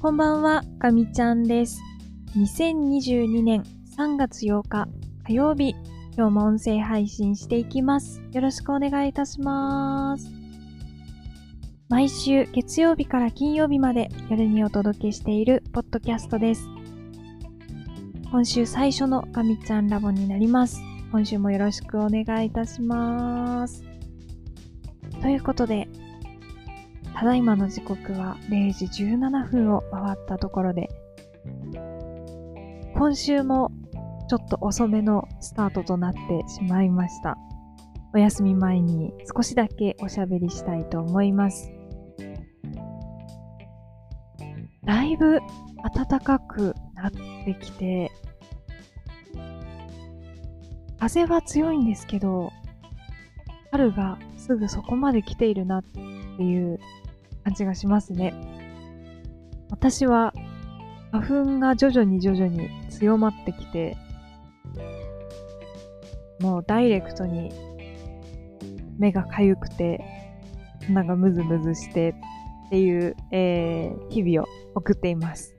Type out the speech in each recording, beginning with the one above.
こんばんは、かみちゃんです。2022年3月8日火曜日、今日も音声配信していきます。よろしくお願いいたします。毎週月曜日から金曜日まで夜にお届けしているポッドキャストです。今週最初のかみちゃんラボになります。今週もよろしくお願いいたします。ということで、ただいまの時刻は0時17分を回ったところで、今週もちょっと遅めのスタートとなってしまいました。お休み前に少しだけおしゃべりしたいと思います。だいぶ暖かくなってきて、風は強いんですけど、春がすぐそこまで来ているなってっていう感じがしますね。私は花粉が徐々に徐々に強まってきて、もうダイレクトに目がかゆくて、鼻がムズムズしてっていう、えー日々を送っています。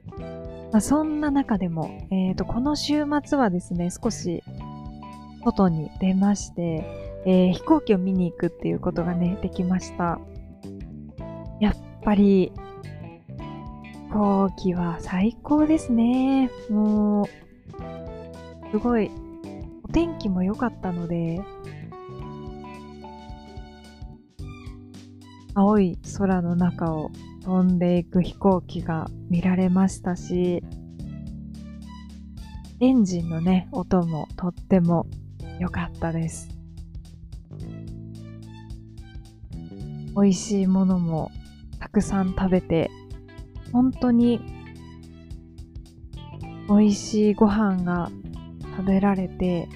まあ、そんな中でも、えーと、この週末はですね、少し外に出まして、えー飛行機を見に行くっていうことがね、できました。やっぱり、飛行機は最高ですね。もう、すごい、お天気も良かったので、青い空の中を飛んでいく飛行機が見られましたし、エンジンのね、音もとっても良かったです。美味しいものもたくさん食べて、本当に美味しいご飯が食べられて、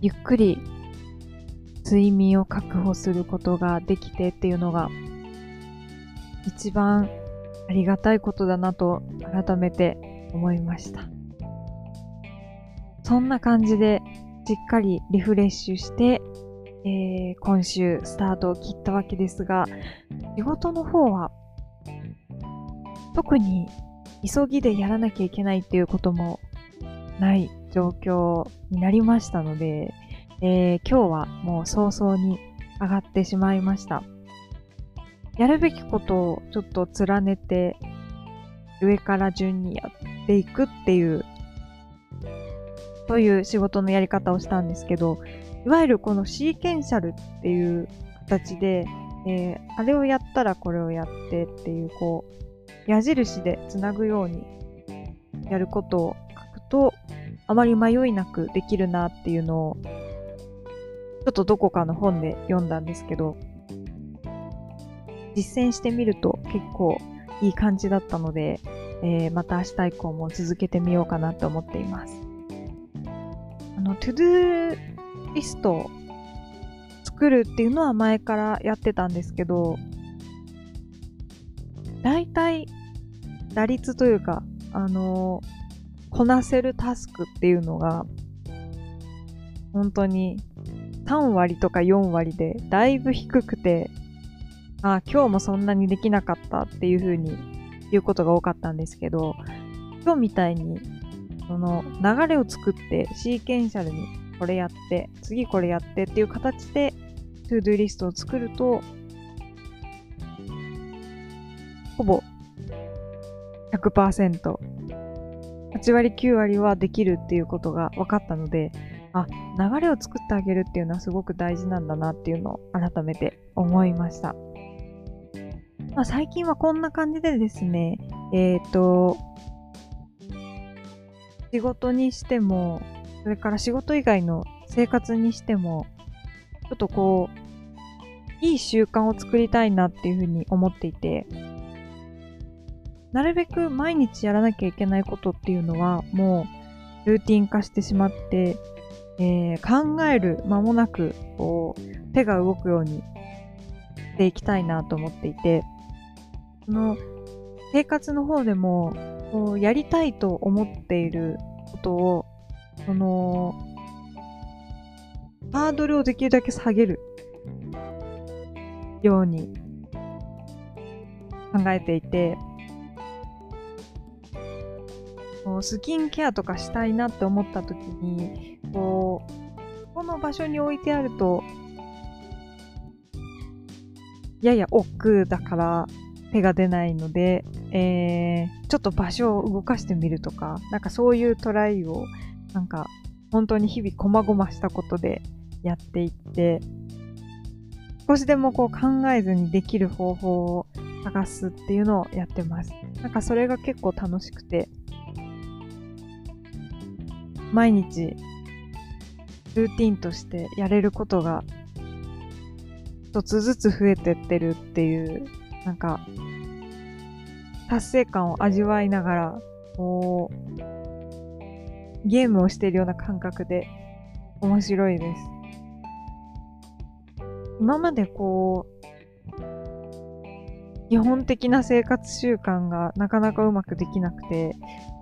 ゆっくり睡眠を確保することができてっていうのが一番ありがたいことだなと改めて思いました。そんな感じでしっかりリフレッシュして、えー今週スタートを切ったわけですが、仕事の方は特に急ぎでやらなきゃいけないっていうこともない状況になりましたので、えー今日はもう早々に上がってしまいました。やるべきことをちょっと連ねて上から順にやっていくっていうという仕事のやり方をしたんですけど、いわゆるこのシーケンシャルっていう形で、えーあれをやったらこれをやってっていう、こう、矢印でつなぐようにやることを書くと、あまり迷いなくできるなっていうのを、ちょっとどこかの本で読んだんですけど、実践してみると結構いい感じだったので、えーまた明日以降も続けてみようかなと思っています。あの、トゥドゥリスト作るっていうのは前からやってたんですけど、大体、打率というか、あのこなせるタスクっていうのが、本当に3割とか4割でだいぶ低くて、あ、今日もそんなにできなかったっていう風に言うことが多かったんですけど、今日みたいに、その流れを作ってシーケンシャルにこれやって、次これやってっていう形で、トゥードゥリストを作ると、ほぼ100%、8割9割はできるっていうことが分かったので、あ、流れを作ってあげるっていうのはすごく大事なんだなっていうのを改めて思いました。まあ、最近はこんな感じでですね、えっ、と、仕事にしても、それから仕事以外の生活にしても、ちょっとこう、いい習慣を作りたいなっていうふうに思っていて、なるべく毎日やらなきゃいけないことっていうのは、もう、ルーティン化してしまって、えー考える間もなく、こう、手が動くようにしていきたいなと思っていて、その、生活の方でも、こう、やりたいと思っていることを、その、ハードルをできるだけ下げる。ように。考えていて、こうスキンケアとかしたいなって思った時に、こう、この場所に置いてあると、やや億劫だから手が出ないので、えー、ちょっと場所を動かしてみるとか、なんかそういうトライを、なんか本当に日々こまごましたことでやっていって、少しでもこう考えずにできる方法を探すっていうのをやってます。なんかそれが結構楽しくて、毎日ルーティンとしてやれることが一つずつ増えてってるっていう、なんか、達成感を味わいながら、こう、ゲームをしているような感覚で面白いです。今までこう、基本的な生活習慣がなかなかうまくできなくて、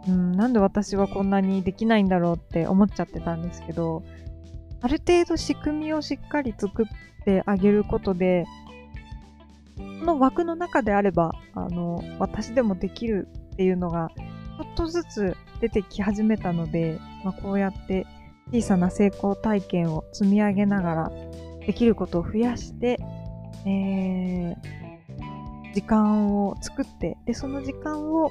うん、なんで私はこんなにできないんだろうって思っちゃってたんですけど、ある程度仕組みをしっかり作ってあげることで、の枠の中であれば、あの、私でもできるっていうのが、ちょっとずつ出てき始めたので、まあ、こうやって小さな成功体験を積み上げながら、できることを増やして、えー、時間を作って、で、その時間を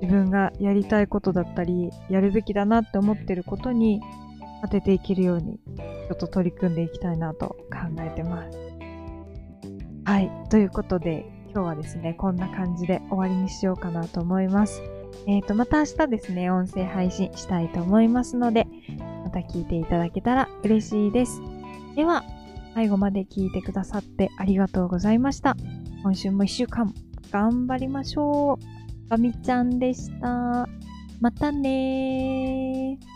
自分がやりたいことだったり、やるべきだなって思ってることに当てていけるように、ちょっと取り組んでいきたいなと考えてます。はい。ということで、今日はですね、こんな感じで終わりにしようかなと思います。え、ー、と、また明日ですね、音声配信したいと思いますので、また聞いていただけたら嬉しいです。では、最後まで聞いてくださってありがとうございました。今週も一週間頑張りましょう。ガミちゃんでした。またねー。